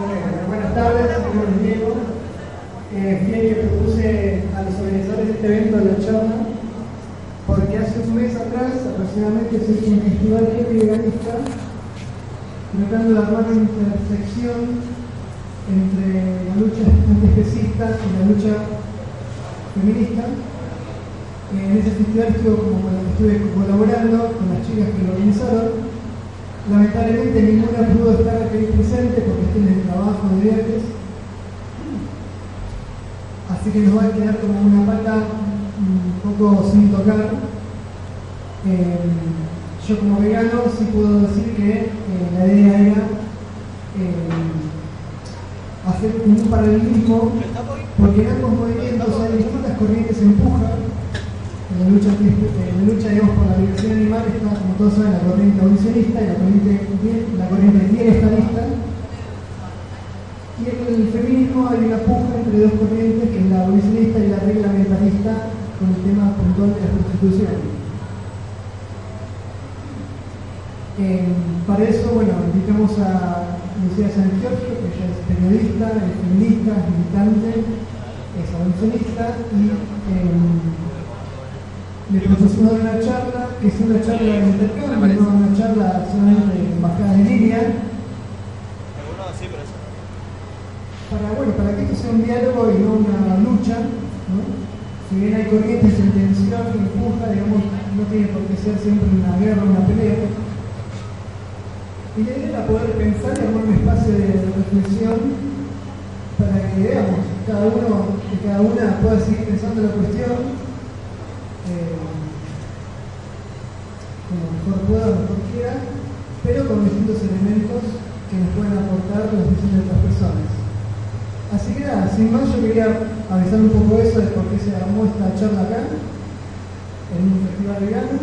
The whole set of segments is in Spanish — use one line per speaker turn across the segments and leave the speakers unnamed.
Buenas tardes, mi nombre es Diego. Eh, que propuse a los organizadores de este evento la charla, porque hace un mes atrás aproximadamente se hizo un festival veganista tratando de armar una intersección entre la lucha antiespecista y la lucha feminista. En ese festival estuve, como, estuve colaborando con las chicas que lo organizaron Lamentablemente ninguna pudo estar aquí presente por cuestiones de trabajo, de viajes. Así que nos va a quedar como una pata un poco sin tocar. Eh, yo como vegano sí puedo decir que eh, la idea era eh, hacer un paralelismo, porque en ambos movimientos hay distintas corrientes en empujan la lucha, la lucha por la liberación animal está, como todos la corriente abolicionista y la corriente, la corriente bienestarista. Y en el feminismo hay una puja entre dos corrientes, que es la abolicionista y la reglamentarista, con el tema puntual de la prostitución. Eh, para eso, bueno, invitamos a Lucía San que ella es periodista, es feminista, es militante, es abolicionista y eh, le propusimos una charla, que es una charla de intercambio, no una charla solamente bajada en línea. Para, bueno, para que esto sea un diálogo y no una lucha, ¿no? si bien hay corrientes de tensión que empuja, digamos, no tiene por qué ser siempre una guerra, una pelea. Y la idea era poder pensar y armar un espacio de reflexión para que veamos, cada uno, que cada una pueda seguir pensando la cuestión como mejor pueda, mejor quiera, pero con distintos elementos que nos pueden aportar los diseños de otras personas. Así que nada, sin más yo quería avisar un poco eso de por qué se armó esta charla acá, en un festival vegano.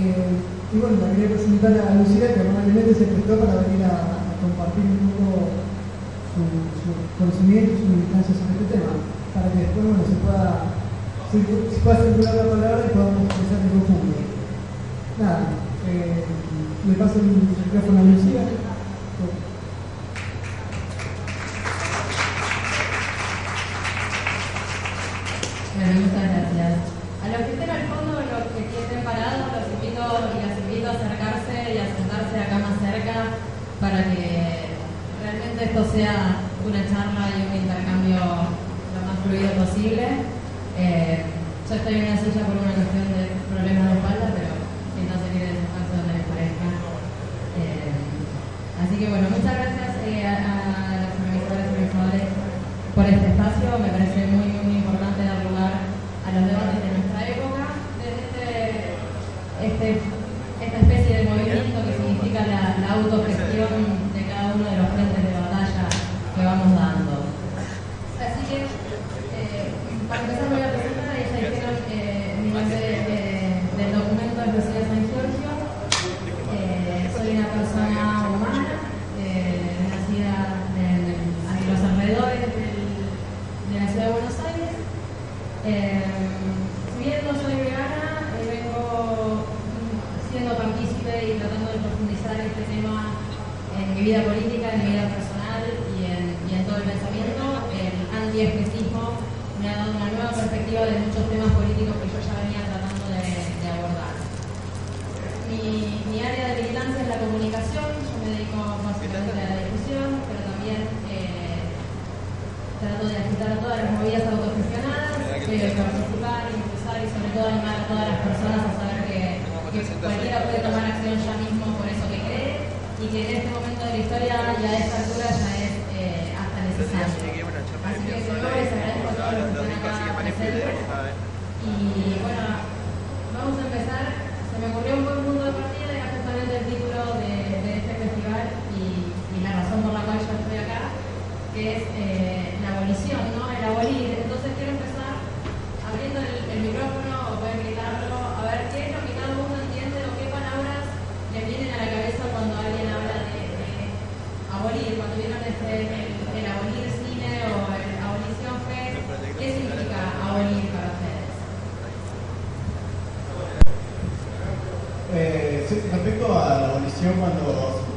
Eh, y bueno, la quería presentar a Lucía, que normalmente se prestó para venir a, compartir un poco su, su conocimiento, su militancia sobre este tema, para que después bueno, se pueda si, si puede circular la palabra y podamos empezar en conjunto. Nada, eh, le paso el micrófono a Lucía.
Bueno, muchas gracias. A los que estén al fondo, los que estén parados, los invito y las invito a acercarse y a sentarse acá más cerca para que realmente esto sea una charla y un intercambio lo más fluido posible. Eh, yo estoy en una silla por una cuestión de problemas de espalda, pero si no se quiere dejar donde les parezca. Eh, así que bueno, muchas gracias eh, a, los organizadores y organizadores por este espacio. Me parece muy, muy importante dar lugar a los debates de nuestra época, desde este, este, esta especie de movimiento que significa la, la autogestión de cada uno de los frentes de batalla que vamos dando. Así que, eh, para empezar,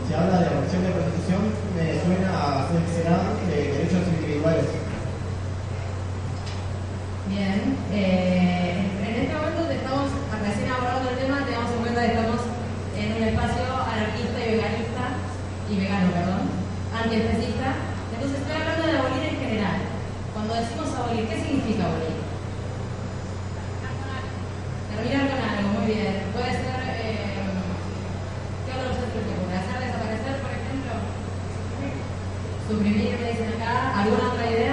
se habla de abolición de prostitución, me suena a será de derechos individuales. Bien, eh, en este momento estamos recién abordando el tema, tengamos en cuenta que estamos en un espacio anarquista y
veganista,
y vegano, perdón, antiespecista. Entonces estoy hablando de abolir en general. Cuando decimos abolir, ¿qué significa abolir? ¿alguna otra idea?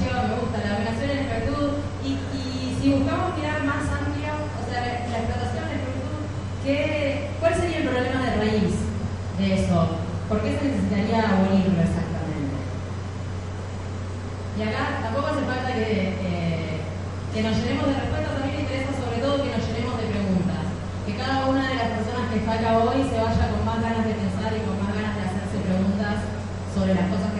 me gusta la dominación y la esclavitud. Y, si buscamos mirar más amplia, o sea, la, la explotación, la esclavitud, ¿cuál sería el problema de raíz de eso? ¿Por qué se necesitaría abolirlo exactamente? Y acá tampoco hace falta que, eh, que nos llenemos de respuestas, también interesa sobre todo que nos llenemos de preguntas. Que cada una de las personas que está acá hoy se vaya con más ganas de pensar y con más ganas de hacerse preguntas sobre las cosas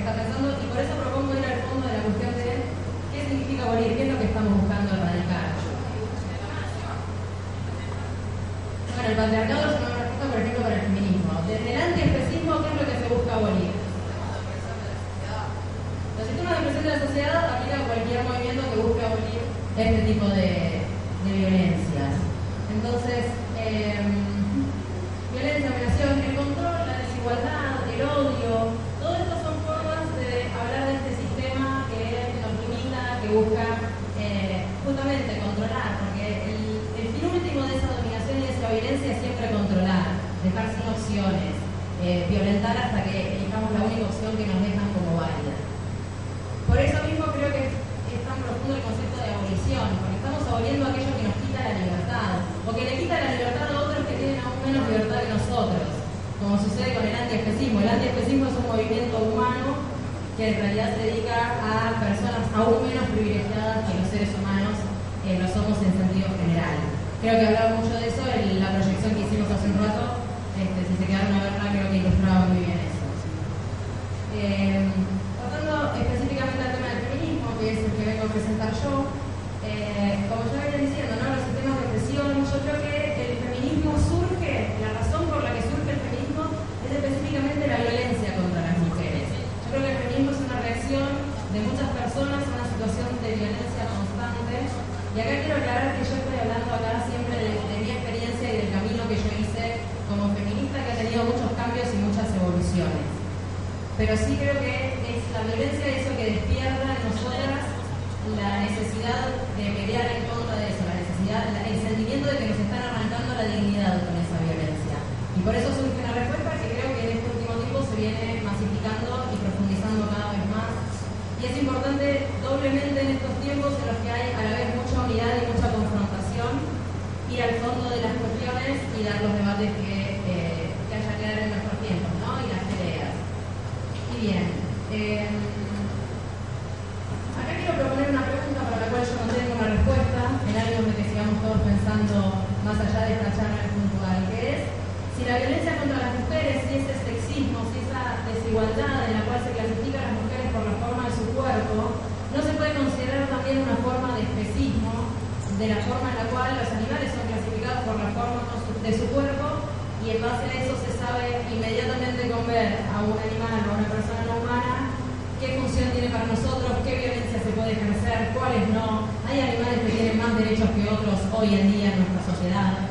sociedad.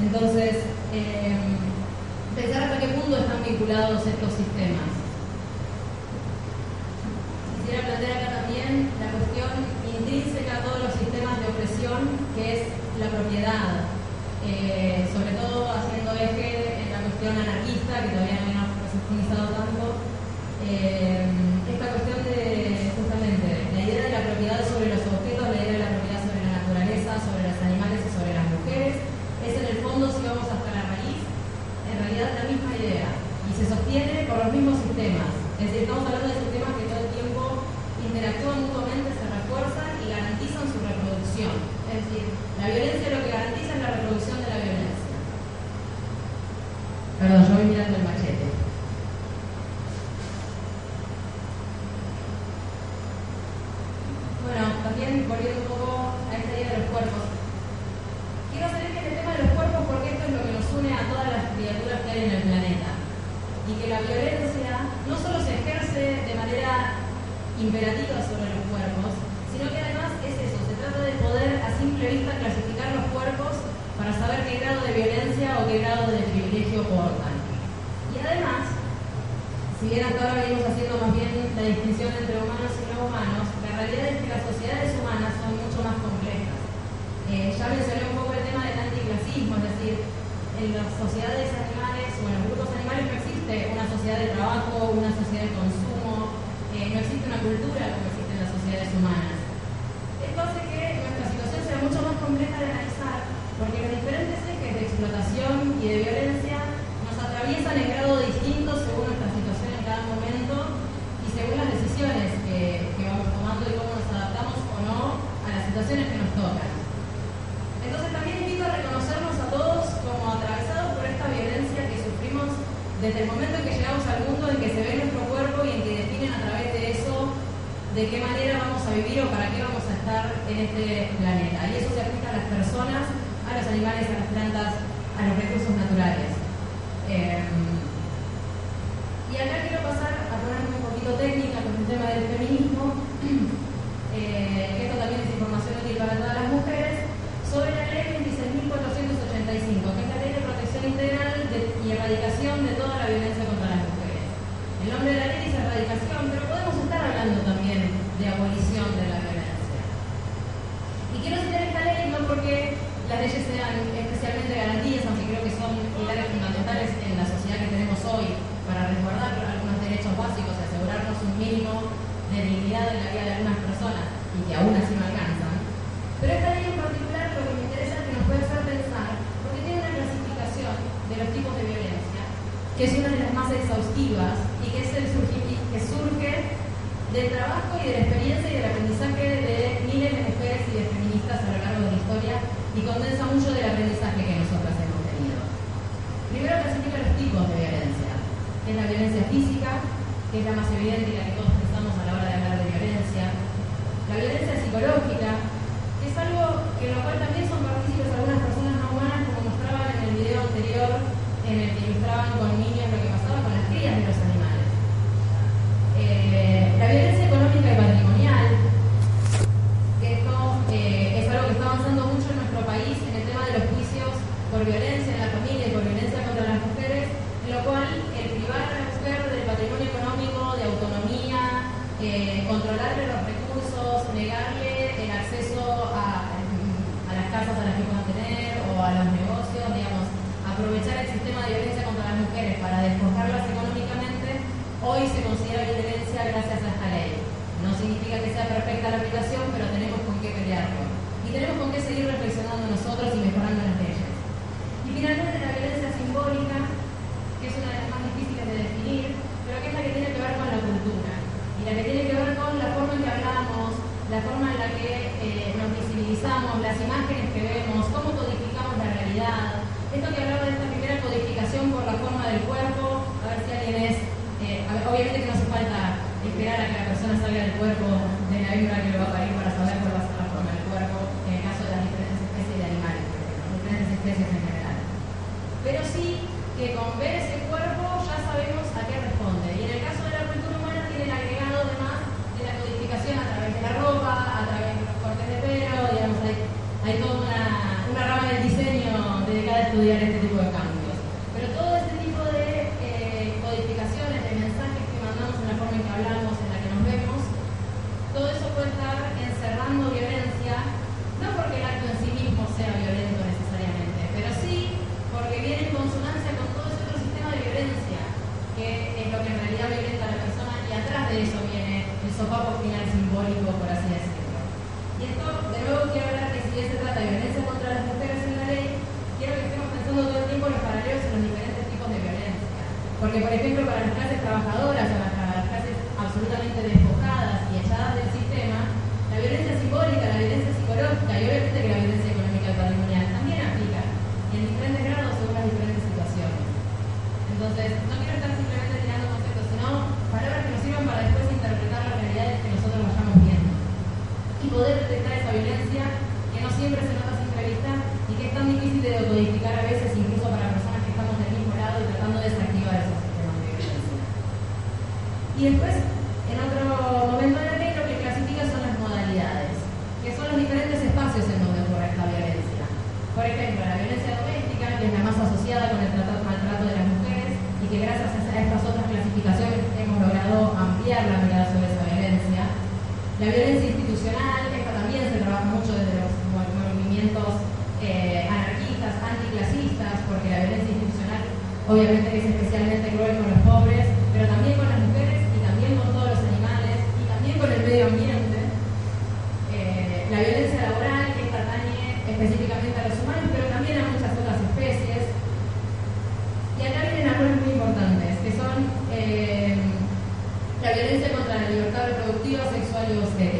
Entonces, eh, pensar hasta qué punto están vinculados estos sistemas. Quisiera plantear acá también la cuestión intrínseca a todos los sistemas de opresión, que es la propiedad, eh, sobre todo haciendo eje en la cuestión anarquista, que todavía no hemos profundizado tanto, eh, esta cuestión de justamente la idea de la propiedad sobre la misma idea y se sostiene por los mismos sistemas. Es decir, estamos hablando de sistemas que todo el tiempo interactúan mutuamente, se refuerzan y garantizan su reproducción. Es decir, la violencia lo que garantiza es la reproducción de la violencia. Perdón, yo voy mirando el machismo. es la violencia física, que es la más evidente y la que todos pensamos a la hora de hablar de violencia. La violencia psicológica, que es algo que en lo cual también son partícipes algunas personas no humanas, como mostraban en el video anterior, en el que ilustraban con niños lo que pasaba con las crías de los animales. Eh, la violencia para despojarlas económicamente, hoy se considera violencia gracias a esta ley. No significa que sea perfecta la aplicación, pero tenemos con qué pelearlo. Y tenemos con qué seguir reflexionando nosotros y mejorando las leyes. Y finalmente la violencia simbólica, que es una de las más difíciles de definir, pero que es la que tiene que ver con la cultura. Y la que tiene que ver con la forma en que hablamos, la forma en la que eh, nos visibilizamos, las imágenes cui avete due campi. Y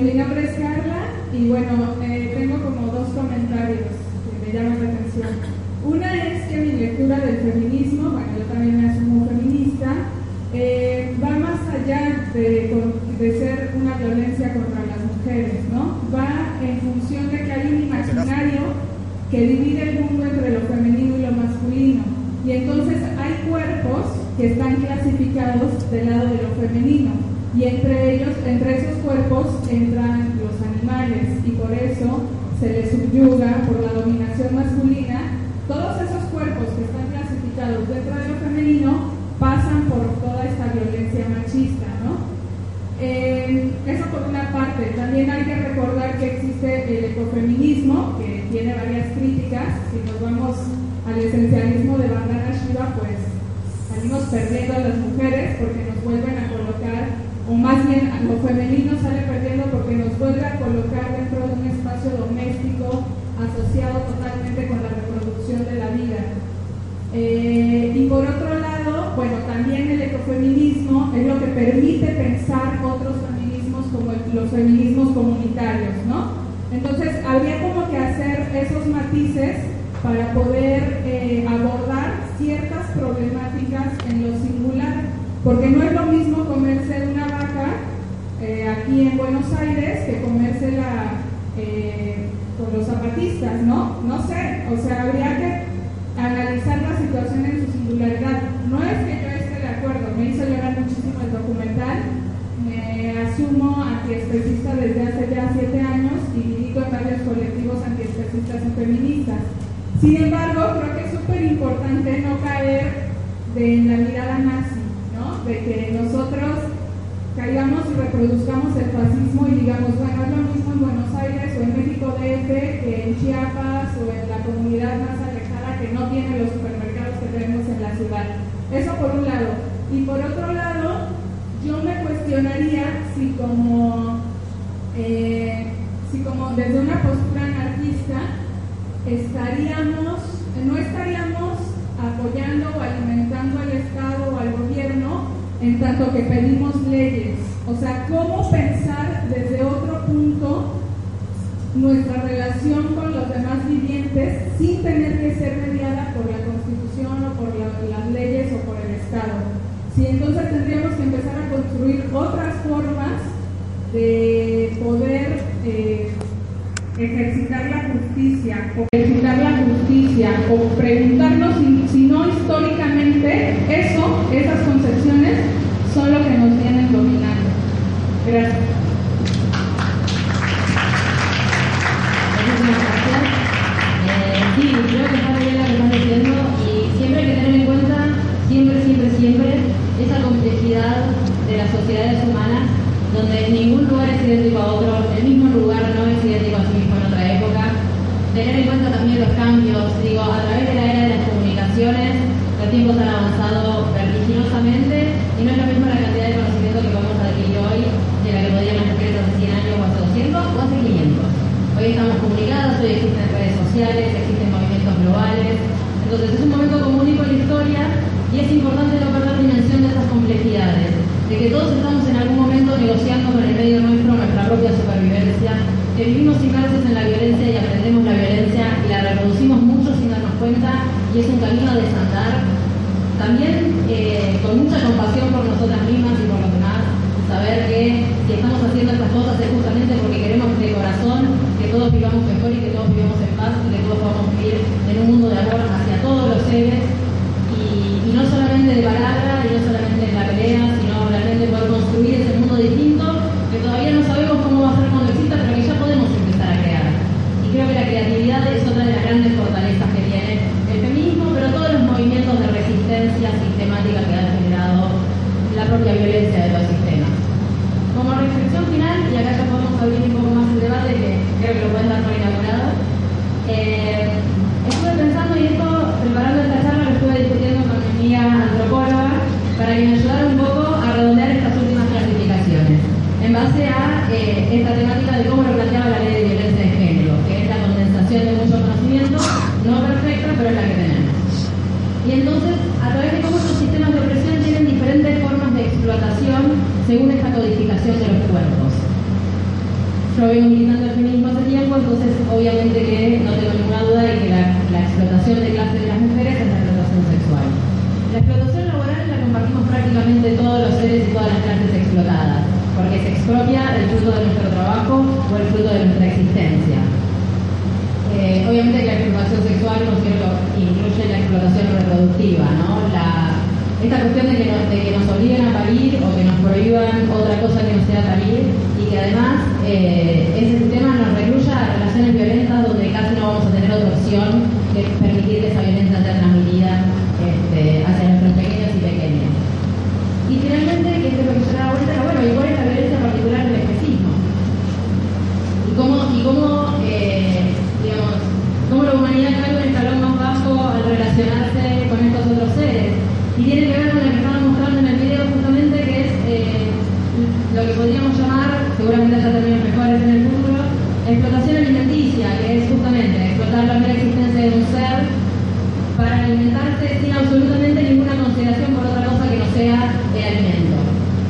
mi nombre es Carla y bueno,
los feminismos comunitarios, ¿no? Entonces, habría como que hacer esos matices para poder eh, abordar ciertas problemáticas en lo singular, porque no es lo mismo comerse una vaca eh, aquí en Buenos Aires que comérsela eh, con los zapatistas, ¿no? No sé, o sea, habría que analizar la situación en su singularidad. No es que yo esté de acuerdo, me hizo llorar muchísimo el documento me asumo antiespecista desde hace ya siete años y dirijo en varios colectivos antiespecistas y feministas. Sin embargo, creo que es súper importante no caer de la mirada nazi, ¿no? De que nosotros caigamos y reproduzcamos el fascismo y digamos, bueno, es lo mismo en Buenos Aires o en México DF este que en Chiapas o en la comunidad más alejada que no tiene los supermercados que tenemos en la ciudad. Eso por un lado. Y por otro lado, cuestionaría si como, eh, si como desde una postura anarquista estaríamos, no estaríamos apoyando o alimentando al Estado o al gobierno en tanto que pedimos leyes. O sea, ¿cómo pensar desde otro punto nuestra relación con los demás vivientes sin tener que ser mediada por la Constitución o por las leyes o por el Estado? Si entonces tendríamos que empezar a construir otras formas de poder eh, ejercitar la justicia, o ejercitar la justicia, o preguntarnos si no históricamente que, nos, obliguen a parir o que nos prohíban otra cosa que no sea parir y que además eh, ese sistema nos recluya a relaciones violentas donde casi no vamos a tener otra opción que permitir que esa violencia sea transmitida este, hacia nuestros pequeños y pequeñas. Y finalmente, que es lo que yo daba vuelta, bueno, ¿y cuál es la violencia particular del especismo? Y cómo, y cómo eh, digamos, cómo la humanidad cae un escalón más bajo al relacionarse con estos otros seres y tiene que ver con lo que estaba mostrando en el video justamente, que es eh, lo que podríamos llamar, seguramente haya términos mejores en el futuro, explotación alimenticia, que es justamente explotar la mera existencia de un ser para alimentarse sin absolutamente ninguna consideración por otra cosa que no sea el alimento.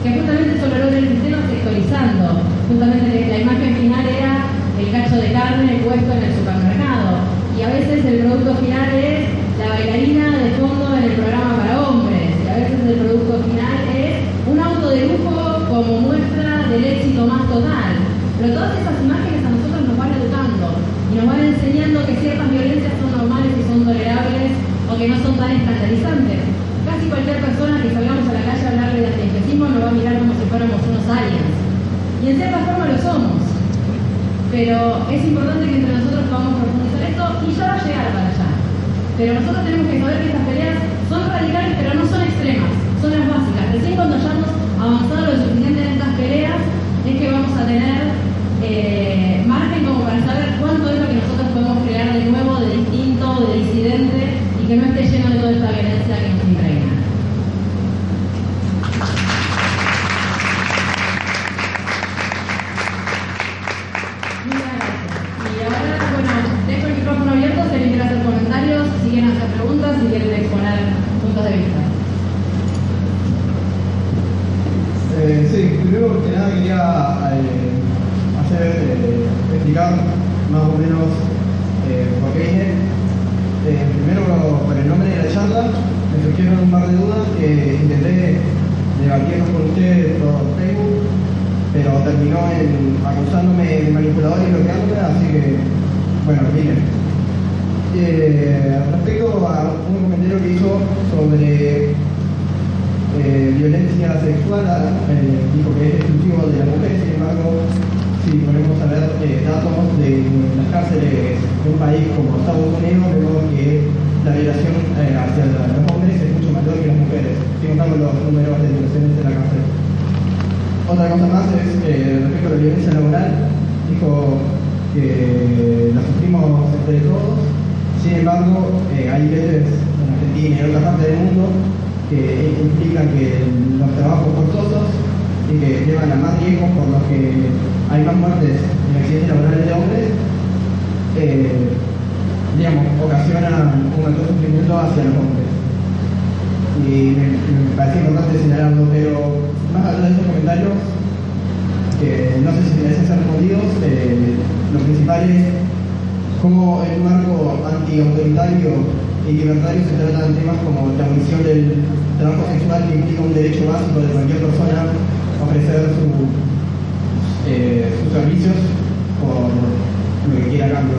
Que justamente eso lo logra el sistema sexualizando. Justamente la imagen final era el cacho de carne puesto en el supermercado. Y a veces el producto final es la bailarina de fondo en el programa para hombres, y a veces el producto final es un auto de lujo como muestra del éxito más total. Pero todas esas imágenes a nosotros nos van educando y nos van enseñando que ciertas violencias son normales y son tolerables o que no son tan escandalizantes. Casi cualquier persona que salgamos a la calle a hablarle de antiespecismo nos va a mirar como si fuéramos unos aliens. Y en cierta forma lo somos. Pero es importante que entre nosotros podamos profundizar esto y ya va a llegar para allá. Pero nosotros tenemos que saber que estas peleas son radicales, pero no son extremas, son las básicas. Recién cuando hayamos avanzado lo suficiente en estas peleas, es que vamos a tener eh, margen como para saber cuánto es lo que nosotros podemos crear de nuevo, de distinto, de disidente, y que no esté lleno de toda esta violencia que nos impregna. si quieren exponer puntos de vista.
Eh, sí, primero que nada quería eh, hacer, eh, más o menos eh, por qué vine. primero por el nombre de la charla, me surgieron un par de dudas que intenté debatirnos con ustedes por Facebook, pero terminó en acusándome de manipulador y bloqueándome, así que, bueno, miren. Eh, respecto a un comentario que hizo sobre eh, violencia sexual, eh, dijo que es exclusivo de la mujer, sin embargo, si ponemos a ver datos de las cárceles de un país como Estados Unidos, vemos que la violación hacia los hombres es mucho mayor que las mujeres, si los números de violaciones en la cárcel. Otra cosa más es respecto a la violencia laboral, dijo que la sufrimos entre todos. Sin embargo, eh, hay leyes en Argentina y en otras partes del mundo que implican que los trabajos forzosos y que llevan a más riesgos por los que hay más muertes en accidentes laborales de hombres, eh, digamos, ocasionan un alto sufrimiento hacia los hombres. Y me, parece importante señalarlo, pero más allá de esos comentarios, que no sé si merecen ser respondidos, eh, lo principal es cómo el marco anti-autoritario y libertario se tratan temas como la abolición del trabajo sexual que implica un derecho básico de cualquier persona ofrecer eh, sus servicios por lo que quiera cambio.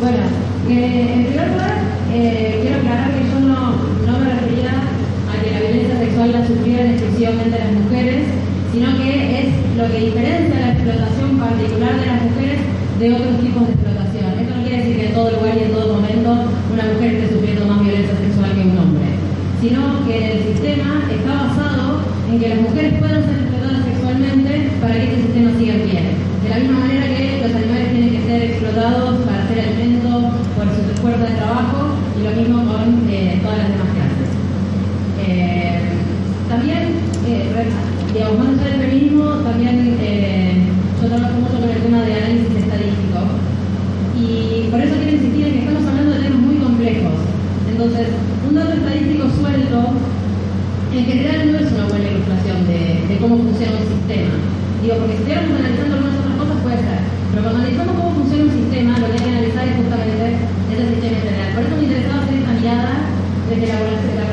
Bueno, eh, en primer lugar, eh, quiero aclarar que yo no, no me refería a que la violencia sexual la sufrieran exclusivamente las mujeres, sino que es lo que diferencia la explotación particular de las mujeres de otros tipos de explotación. Esto no quiere decir que en todo lugar y en todo momento una mujer esté sufriendo más violencia sexual que un hombre, sino que el sistema está basado en que las mujeres puedan ser explotadas sexualmente para que este sistema siga en pie. De la misma manera que los animales tienen que ser explotados para hacer alimento por su fuerza de trabajo y lo mismo con eh, todas las demás clases. Eh, también eh, digamos, más allá del feminismo, también eh, yo trabajo mucho con el tema de análisis estadístico. Y por eso quiero insistir en que estamos hablando de temas muy complejos. Entonces, un dato estadístico suelto, en general no es una buena ilustración de, cómo funciona un sistema. Digo, porque si estuviéramos analizando algunas otras cosas puede ser, pero cuando analizamos cómo funciona un sistema, lo que hay que analizar es justamente ese sistema en general. Por eso me interesaba hacer esta mirada desde la evaluación
histórico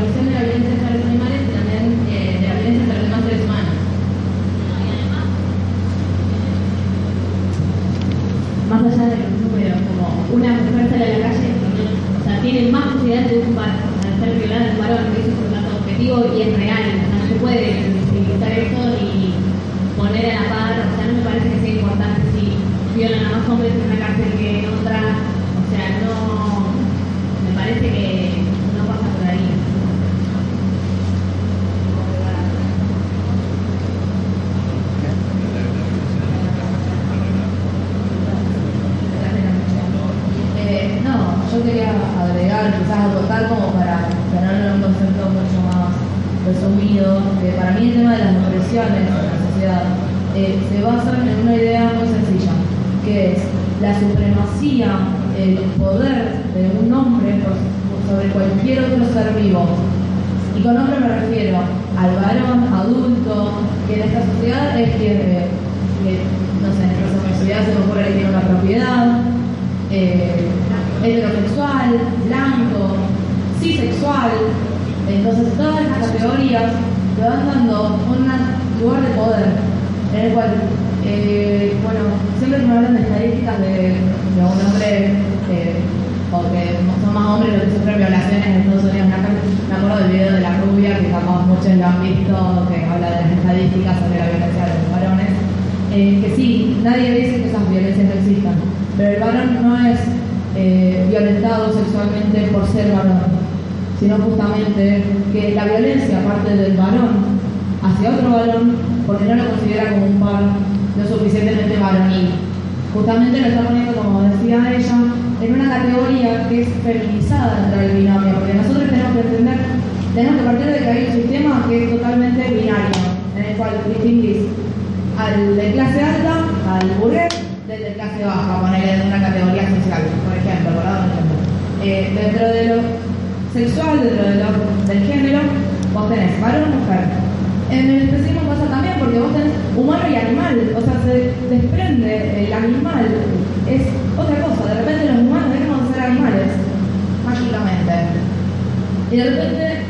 y es real, no se puede visibilizar esto y poner a la par, o sea, no me parece que sea importante si violan a más hombres en una cárcel que en otra, o sea, no, me parece que no pasa por ahí.
Eh, no, yo quería agregar, quizás acotar como para tenerlo en un concepto mucho más resumido, que para mí el tema de las opresiones en la sociedad eh, se basa en una idea muy sencilla, que es la supremacía, el poder de un hombre por- sobre cualquier otro ser vivo. Y con hombre me refiero al adulto, que en esta sociedad es quien, que, no sé, en esta sociedad se me ocurre que tiene una propiedad, eh, heterosexual, blanco, cisexual. Entonces todas las categorías le van dando un lugar de poder en el cual, eh, bueno, siempre me hablan de estadísticas de, de un hombre eh, o que son más hombres los que sufren violaciones en Estados Unidos, me acuerdo del video de la rubia que capaz muchos lo han visto, que habla de las estadísticas sobre la violencia de los varones. Eh, que sí, nadie dice que esas violencias no existan, pero el varón no es eh, violentado sexualmente por ser varón, sino justamente que la violencia parte del varón hacia otro varón porque no lo considera como un par lo suficientemente varonil. Justamente lo está poniendo, como decía ella, en una categoría que es feminizada dentro del binomio, porque nosotros tenemos que entender, tenemos que partir de que hay un sistema que es totalmente binario, en el cual distinguís al de clase alta, al burgués, del de clase baja, ponerle en una categoría social, por ejemplo, por dar un ejemplo. Eh, dentro de lo sexual, dentro de lo, del género, vos tenés varón mujer. En el especismo pasa también porque vos tenés humano y animal, o sea, se desprende el animal, es otra cosa, repente los humanos dejamos de ser animales, mágicamente. Y de repente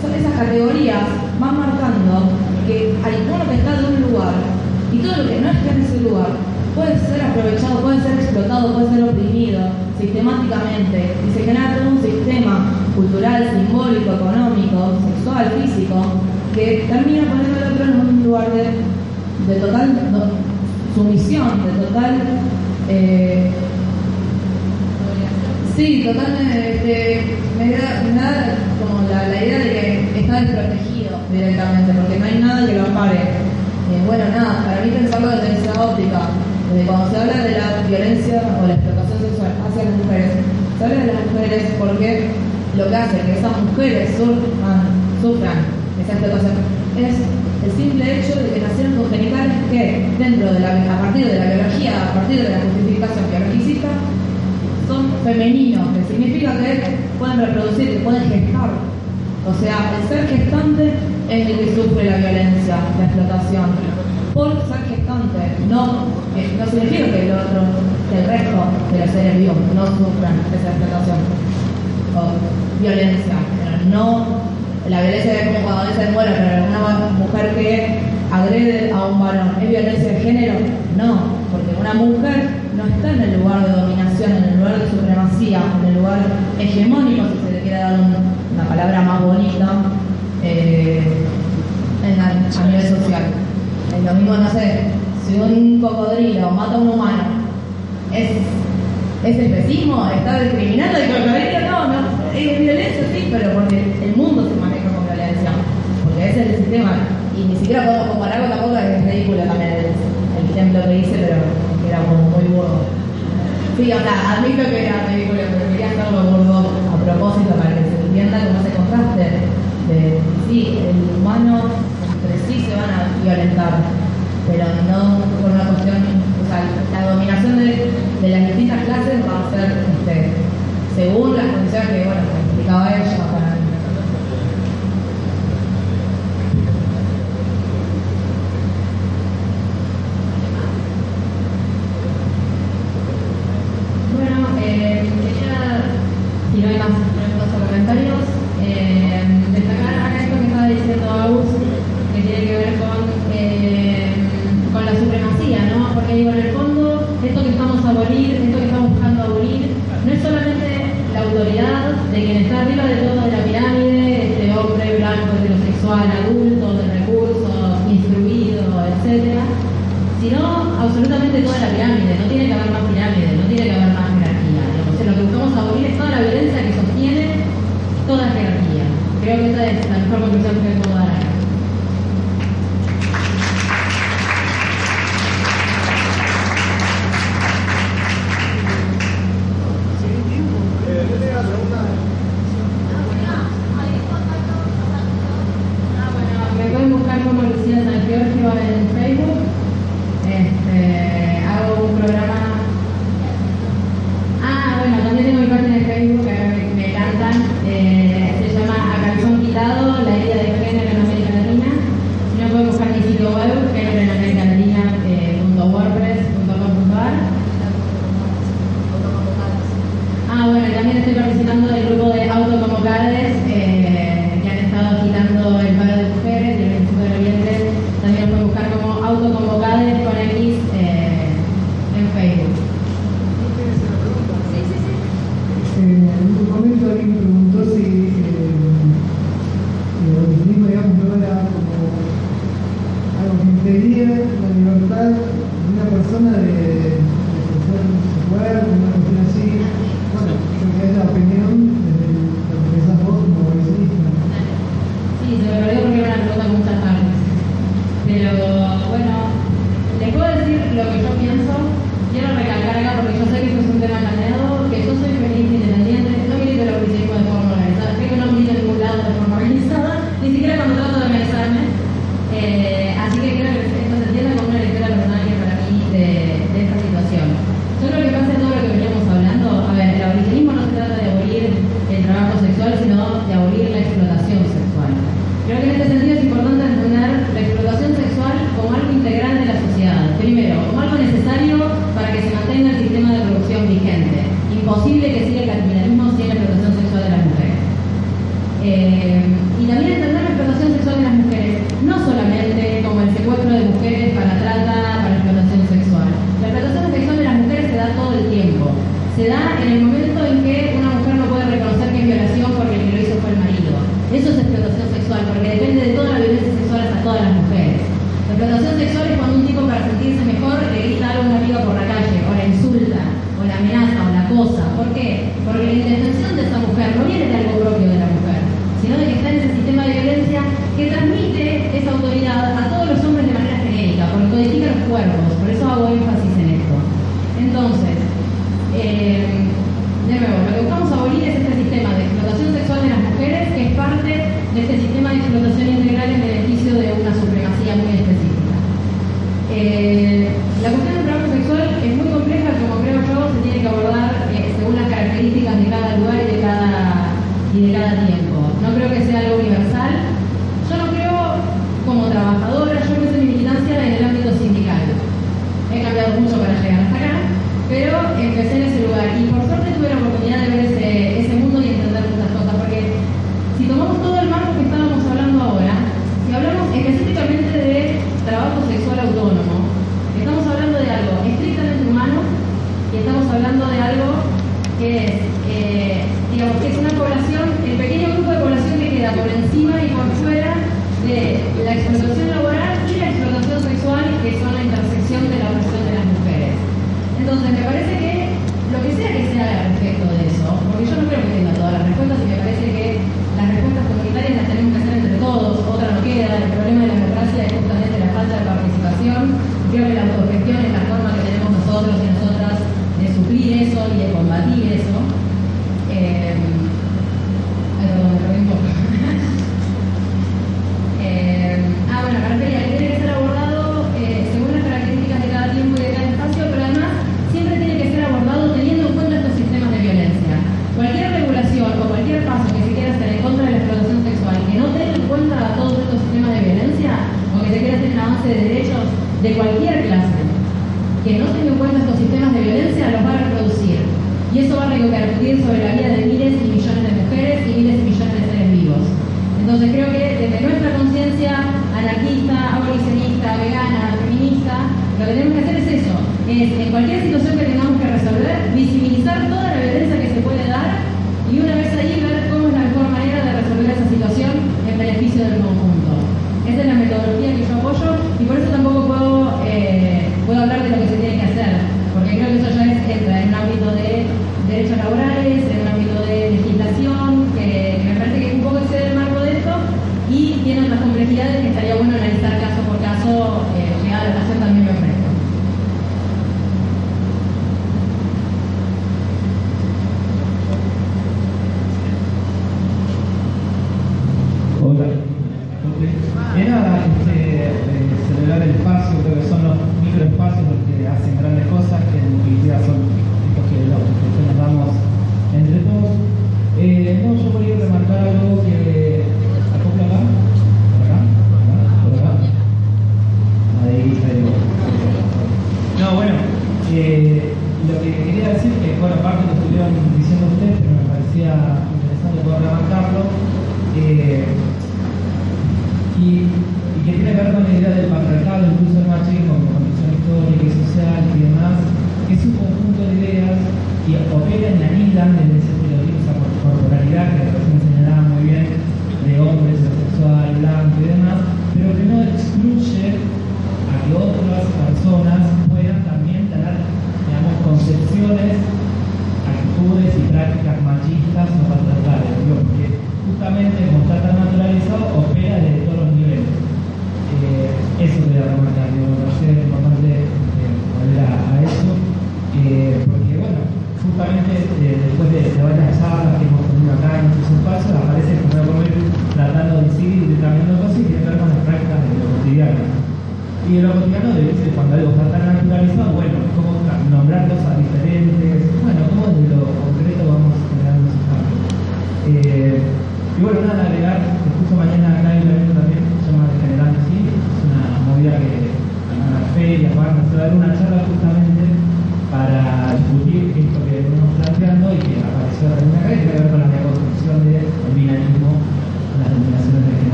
son esas categorías van marcando que hay uno que está de un lugar y todo lo que no está en ese lugar puede ser aprovechado, puede ser explotado, puede ser oprimido sistemáticamente y se genera todo un sistema cultural, simbólico, económico, sexual, físico que termina poniendo al otro en un lugar de, de total sumisión, de total eh, Sí, totalmente. Me, da, como la, idea de que está desprotegido directamente, porque no hay nada que lo ampare. Eh, bueno, nada, para mí pensarlo desde esa óptica, desde cuando se habla de la violencia o la explotación sexual hacia las mujeres, se habla de las mujeres porque lo que hace que esas mujeres sufran, esa explotación es el simple hecho de que nacieron con genitales que dentro de la, a partir de la biología, a partir de la justificación biologicista, son femeninos, que significa que pueden reproducir, que pueden gestar. O sea, el ser gestante es el que sufre la violencia, la explotación. Por ser gestante, no, que no significa que el otro, el resto de los seres vivos no sufran esa explotación o violencia, no la violencia es como cuando dicen, bueno, pero una mujer que agrede a un varón, ¿es violencia de género? No, porque una mujer no está en el lugar de dominación, en el lugar de supremacía, en el lugar hegemónico, si se le quiere dar un- una palabra más bonita, eh, a nivel social. Es lo mismo, no sé, si un cocodrilo mata a un humano, ¿es, ¿es especismo? ¿Está discriminando el cocodrilo? No, no, es violencia, sí, pero porque el mundo se maneja con violencia, porque ese es el sistema. Y ni siquiera podemos compararlo tampoco, es ridículo también el ejemplo que hice, pero era como muy burdo. Sí, o sea, admito que era ridículo, pero quería hacerlo burdo a propósito para que se entienda como ese contraste sí, el humano entre sí se van a violentar, pero no por una cuestión, o sea, la dominación de, las distintas clases va a ser este, según las condiciones que, bueno, explicaba ella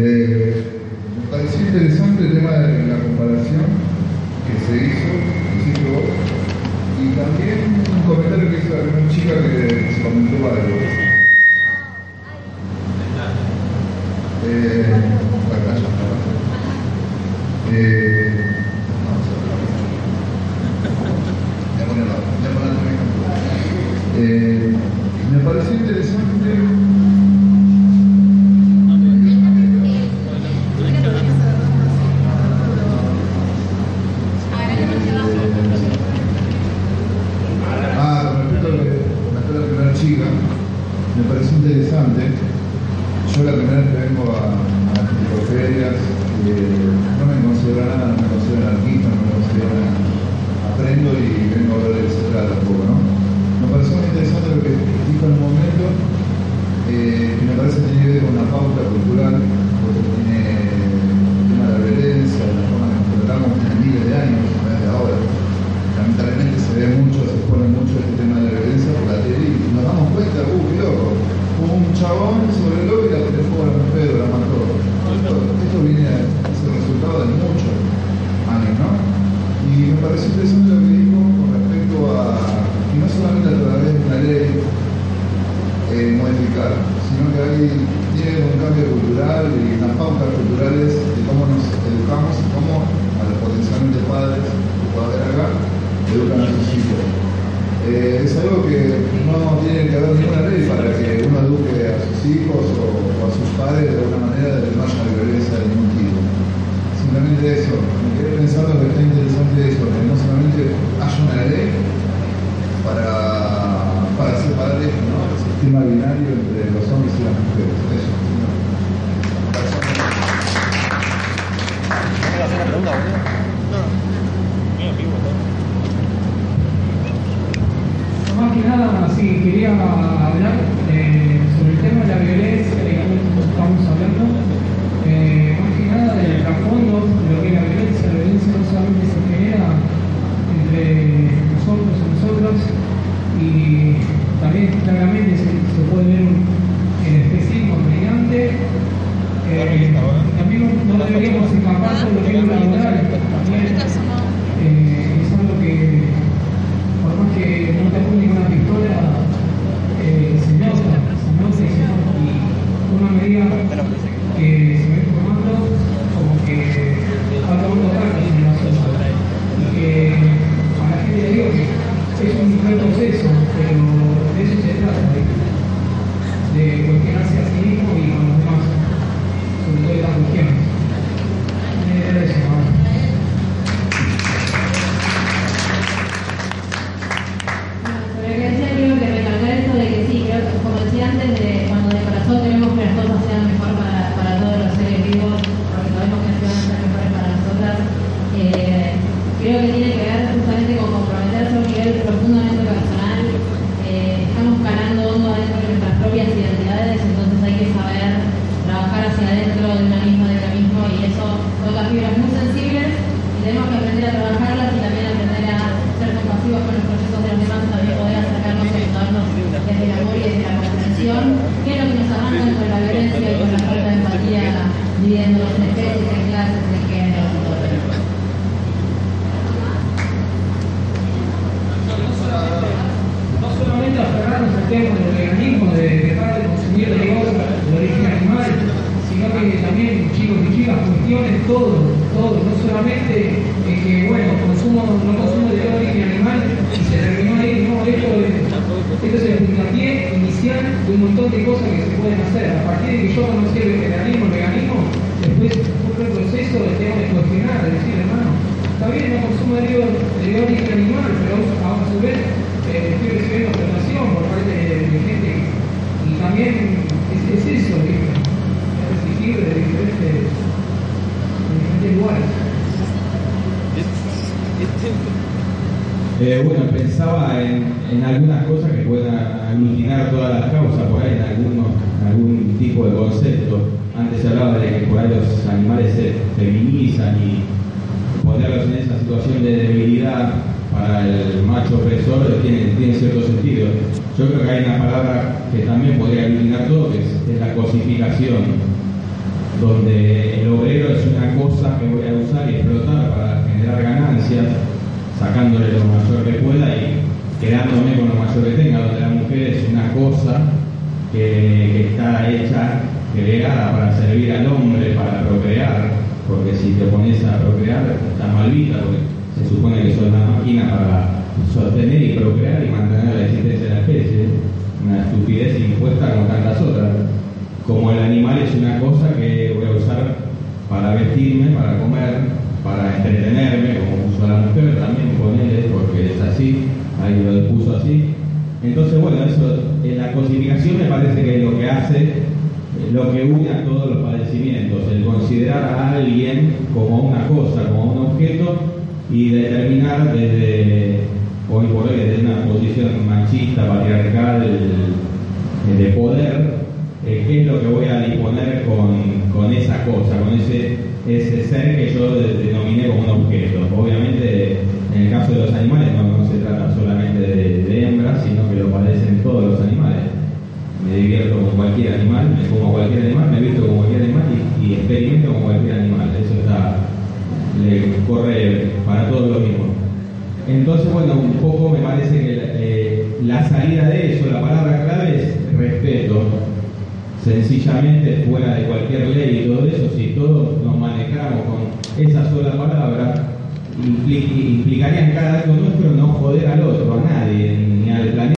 Eh, me
pareció interesante el tema de la comparación que se hizo, hizo y también un comentario que hizo alguna chica que
se comentó algo.
Thank you. donde el obrero es una cosa que voy a usar y explotar para generar ganancias, sacándole lo mayor que pueda y quedándome con lo mayor que tenga, donde la mujer es una cosa que, está hecha, creada para servir al hombre, para procrear, porque si te pones a procrear estás mal vida, porque se supone que sos una máquina para
sostener y procrear y mantener la existencia de la especie, una estupidez impuesta con tantas otras. Como el animal es una cosa que voy a usar para vestirme, para comer, para entretenerme, como uso a la mujer también, ponele, porque es así, ahí lo puso así. Entonces, bueno, eso, en la cosificación me parece que es lo que hace, eh, lo que une a todos los padecimientos, el considerar a alguien como una cosa, como un objeto y determinar desde, hoy por hoy, desde una posición machista, patriarcal, eh, de poder, eh, qué es lo que voy a disponer con, con esa cosa, con ese, ese ser que yo de- denominé como un objeto. Obviamente, en el caso de los animales no, no se trata solamente de, hembras, sino que lo padecen todos los animales. Me divierto con cualquier animal, me como cualquier animal, me visto como cualquier animal y, experimento como cualquier animal. Eso está, le corre para todos lo mismo. Entonces, bueno, un poco me parece que eh, la salida de eso, la palabra clave es respeto. Sencillamente, fuera de cualquier ley y todo eso, si todos nos manejáramos con esa sola palabra, impli- implicaría en cada acto nuestro no joder al otro, a nadie, ni al planeta.